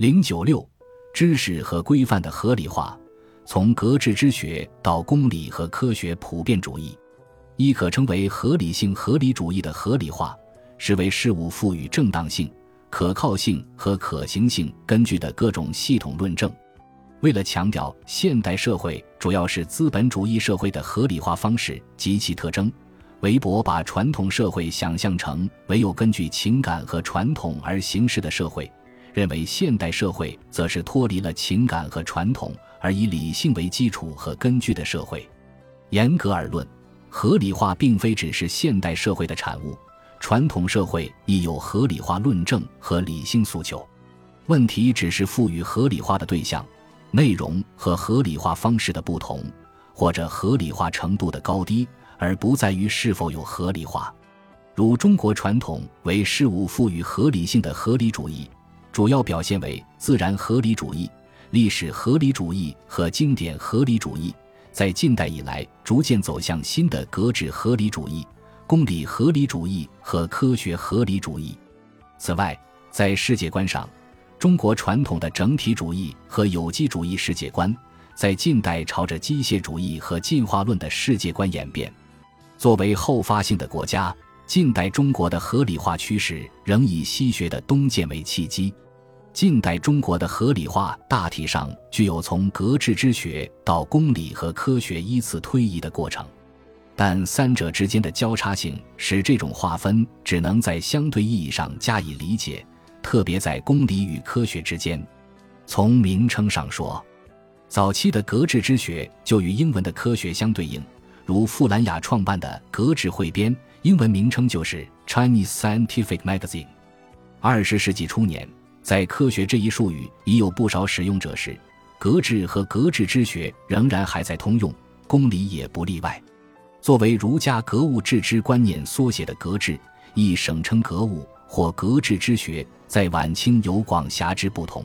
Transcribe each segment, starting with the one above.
零九六，知识和规范的合理化，从格致之学到公理和科学普遍主义，亦可称为合理性合理主义的合理化，是为事物赋予正当性、可靠性和可行性根据的各种系统论证。为了强调现代社会主要是资本主义社会的合理化方式及其特征，韦伯把传统社会想象成唯有根据情感和传统而行事的社会。认为现代社会则是脱离了情感和传统，而以理性为基础和根据的社会。严格而论，合理化并非只是现代社会的产物，传统社会亦有合理化论证和理性诉求。问题只是赋予合理化的对象、内容和合理化方式的不同，或者合理化程度的高低，而不在于是否有合理化。如中国传统为事物赋予合理性的合理主义。主要表现为自然合理主义、历史合理主义和经典合理主义，在近代以来逐渐走向新的格致合理主义、公理合理主义和科学合理主义。此外，在世界观上，中国传统的整体主义和有机主义世界观，在近代朝着机械主义和进化论的世界观演变。作为后发性的国家。近代中国的合理化趋势仍以西学的东渐为契机。近代中国的合理化大体上具有从格致之学到公理和科学依次推移的过程，但三者之间的交叉性使这种划分只能在相对意义上加以理解，特别在公理与科学之间。从名称上说，早期的格致之学就与英文的科学相对应，如傅兰雅创办的《格致汇编》。英文名称就是 Chinese Scientific Magazine。二十世纪初年，在科学这一术语已有不少使用者时，格致和格致之学仍然还在通用，公理也不例外。作为儒家格物致知观念缩写的格致，亦省称格物或格致之学，在晚清有广狭之不同。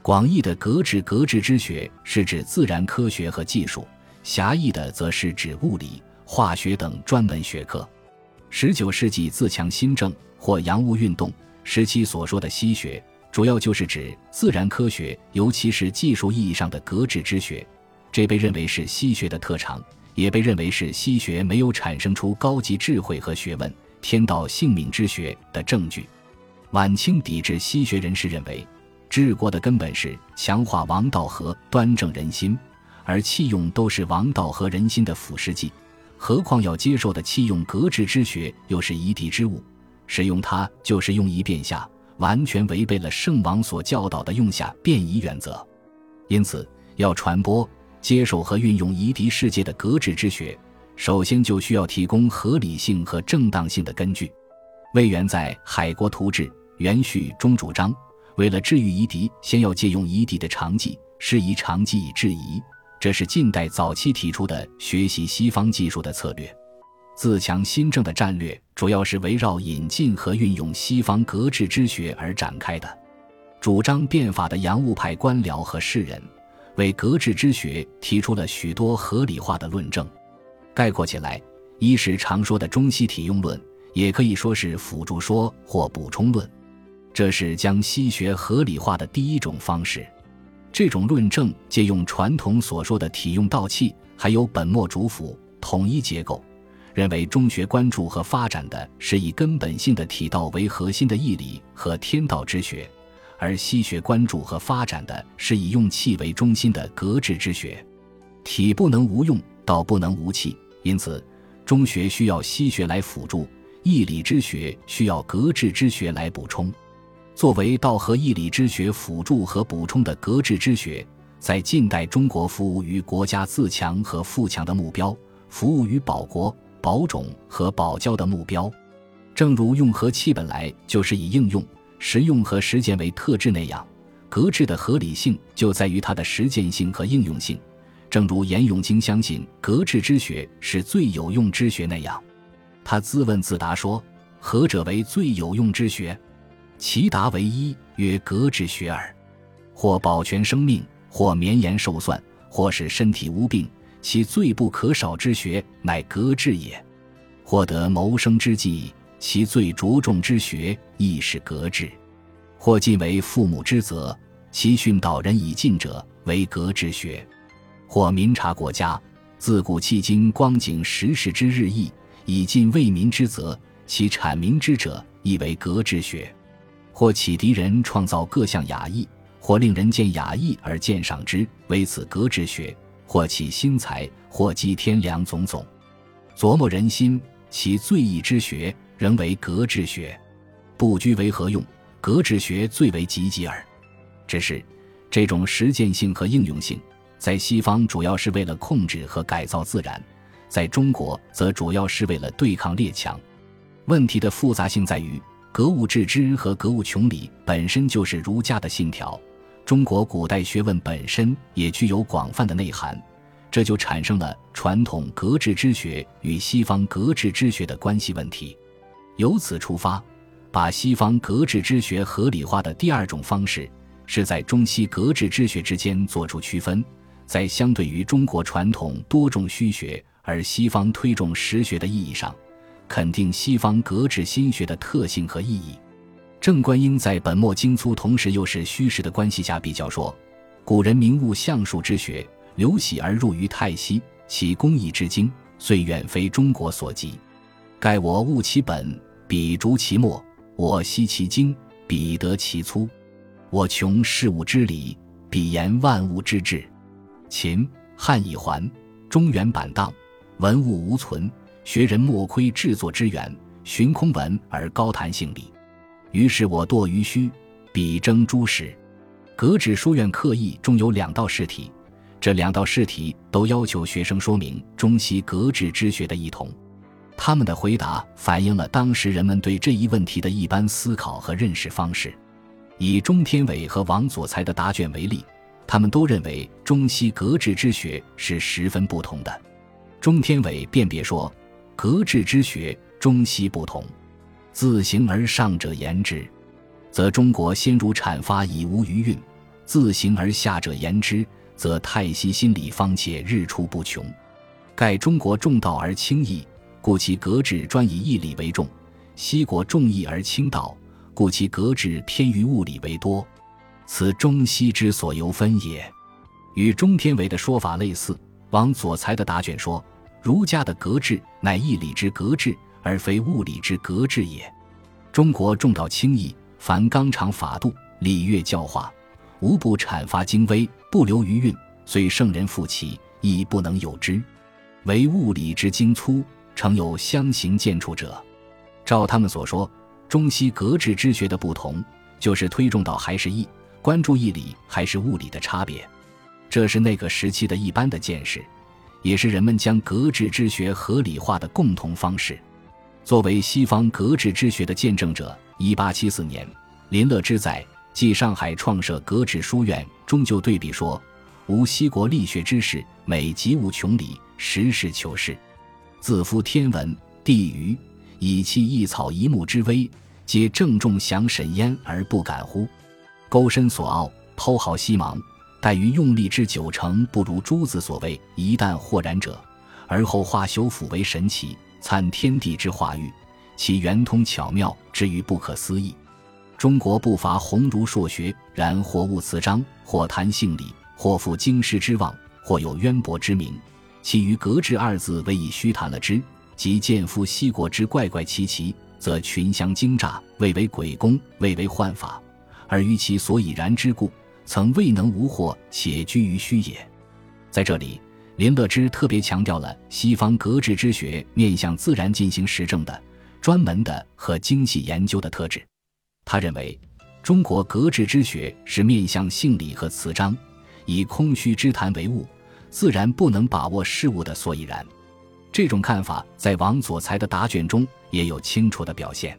广义的格致格致之学是指自然科学和技术，狭义的则是指物理、化学等专门学科。十九世纪自强新政或洋务运动时期所说的西学，主要就是指自然科学，尤其是技术意义上的格致之学。这被认为是西学的特长，也被认为是西学没有产生出高级智慧和学问、天道性命之学的证据。晚清抵制西学人士认为，治国的根本是强化王道和端正人心，而弃用都是王道和人心的腐蚀剂。何况要接受的弃用格致之学又是夷狄之物，使用它就是用夷变下，完全违背了圣王所教导的用下变夷原则。因此，要传播、接受和运用夷狄世界的格致之学，首先就需要提供合理性和正当性的根据。魏源在《海国图志·元序》中主张，为了治愈夷狄，先要借用夷狄的长技，施以长技以制夷。这是近代早期提出的学习西方技术的策略，自强新政的战略主要是围绕引进和运用西方格致之学而展开的。主张变法的洋务派官僚和士人，为格致之学提出了许多合理化的论证。概括起来，一是常说的中西体用论，也可以说是辅助说或补充论，这是将西学合理化的第一种方式。这种论证借用传统所说的体用道器，还有本末主辅、统一结构，认为中学关注和发展的是以根本性的体道为核心的义理和天道之学，而西学关注和发展的是以用气为中心的格致之学。体不能无用，道不能无气，因此中学需要西学来辅助，义理之学需要格致之学来补充。作为道和义理之学辅助和补充的格致之学，在近代中国服务于国家自强和富强的目标，服务于保国、保种和保教的目标。正如用和气本来就是以应用、实用和实践为特质那样，格致的合理性就在于它的实践性和应用性。正如严永清相信格致之学是最有用之学那样，他自问自答说：“何者为最有用之学？”其答为一，曰格致学耳。或保全生命，或绵延寿算，或使身体无病，其最不可少之学，乃格致也。获得谋生之计，其最着重之学，亦是格致。或尽为父母之责，其训导人以进者，为格之学。或民察国家，自古迄今，光景时事之日益，以尽为民之责，其阐明之者，亦为格之学。或启迪人创造各项雅意，或令人见雅意而鉴赏之，为此格之学。或起新才，或积天良，种种，琢磨人心，其最易之学，仍为格之学。不居为何用？格之学最为积极耳。只是这种实践性和应用性，在西方主要是为了控制和改造自然，在中国则主要是为了对抗列强。问题的复杂性在于，格物致知和格物穷理本身就是儒家的信条。中国古代学问本身也具有广泛的内涵，这就产生了传统格致之学与西方格致之学的关系问题。由此出发，把西方格致之学合理化的第二种方式，是在中西格致之学之间做出区分，在相对于中国传统多重虚学而西方推重实学的意义上，肯定西方格致心学的特性和意义。郑观应在本末精粗，同时又是虚实的关系下比较说：古人明悟相术之学，流徙而入于泰西，其工艺之精，虽远非中国所及。盖我悟其本，彼逐其末；我悉其精，彼得其粗。我穷事物之理，彼言万物之志。秦汉已还，中原板荡，文物无存，学人莫窥制作之源，寻空文而高谈性理。于是我堕于虚，比争诸史。格致书院课义中有两道试题，这两道试题都要求学生说明中西格致之学的异同。他们的回答反映了当时人们对这一问题的一般思考和认识方式。以钟天伟和王佐才的答卷为例，他们都认为中西格致之学是十分不同的。钟天伟辨别说：“格致之学中西不同。”自行而上者言之，则中国先儒阐发以无余韵；自行而下者言之，则太息心理方且日出不穷。盖中国重道而轻义，故其格致专以义理为重；西国重义而轻道，故其格致偏于物理为多。此中西之所由分也。与钟天维的说法类似。王佐才的答卷说：儒家的格致乃义理之格致。而非物理之格致也。中国重道轻义，凡纲常法度、礼乐教化，无不阐发精微，不留余韵。虽圣人复其，亦不能有之。唯物理之精粗，诚有相形见绌者。照他们所说，中西格致之学的不同，就是推重道还是义，关注义理还是物理的差别。这是那个时期的一般的见识，也是人们将格致之学合理化的共同方式。作为西方格致之学的见证者，一八七四年，林乐之在《继上海创设格致书院》中就对比说：“吾西国力学之士，每极无穷理，实事求是，自夫天文地舆，以其一草一木之微，皆郑重详审焉而不敢乎？钩深所奥，剖毫细芒，待于用力之九成，不如诸子所谓。一旦豁然者，而后化修复为神奇。”参天地之化育，其圆通巧妙之于不可思议。中国不乏鸿儒硕学，然或悟辞章，或谈性理，或负经师之望，或有渊博之名。其余“格致”二字为以虚谈了之，即见夫西国之怪怪奇奇，则群相惊诈，谓为鬼工，谓为幻法，而于其所以然之故，曾未能无惑，且居于虚也。在这里。林乐之特别强调了西方格致之学面向自然进行实证的、专门的和精细研究的特质。他认为，中国格致之学是面向性理和词章，以空虚之谈为物，自然不能把握事物的所以然。这种看法在王佐才的答卷中也有清楚的表现。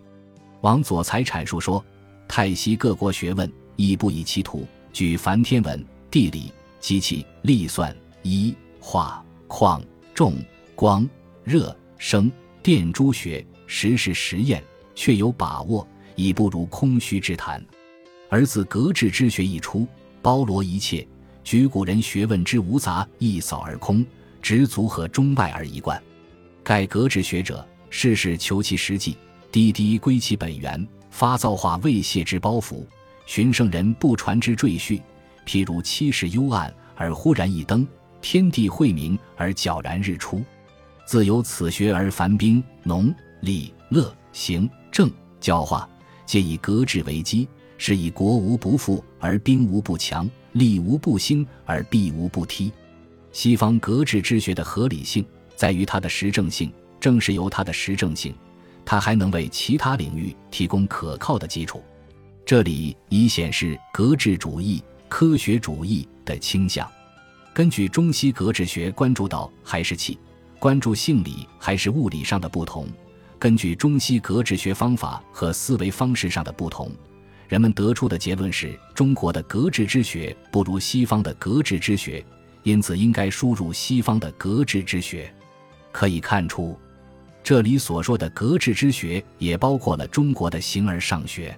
王佐才阐述说：“泰西各国学问亦不以其图，举凡天文、地理、机器、历算、医。”化、矿、重、光、热、声、电诸学，实是实验，确有把握，已不如空虚之谈。而自格致之学一出，包罗一切，举古人学问之无杂，一扫而空，直足和中外而一贯。盖格致学者，事事求其实际，滴滴归其本源，发造化未泄之包袱，寻圣人不传之赘婿，譬如七世幽暗而忽然一灯，天地晦明而皎然日出。自有此学而凡兵、农、礼、乐、行、政、教化，皆以格制为基，是以国无不富而兵无不强，力无不兴而弊无不踢。西方格致之学的合理性在于它的实证性，正是由它的实证性，它还能为其他领域提供可靠的基础。这里已显示格致主义、科学主义的倾向。根据中西格致学关注到还是气、关注性理还是物理上的不同，根据中西格致学方法和思维方式上的不同，人们得出的结论是中国的格致之学不如西方的格致之学，因此应该输入西方的格致之学。可以看出，这里所说的格致之学也包括了中国的形而上学。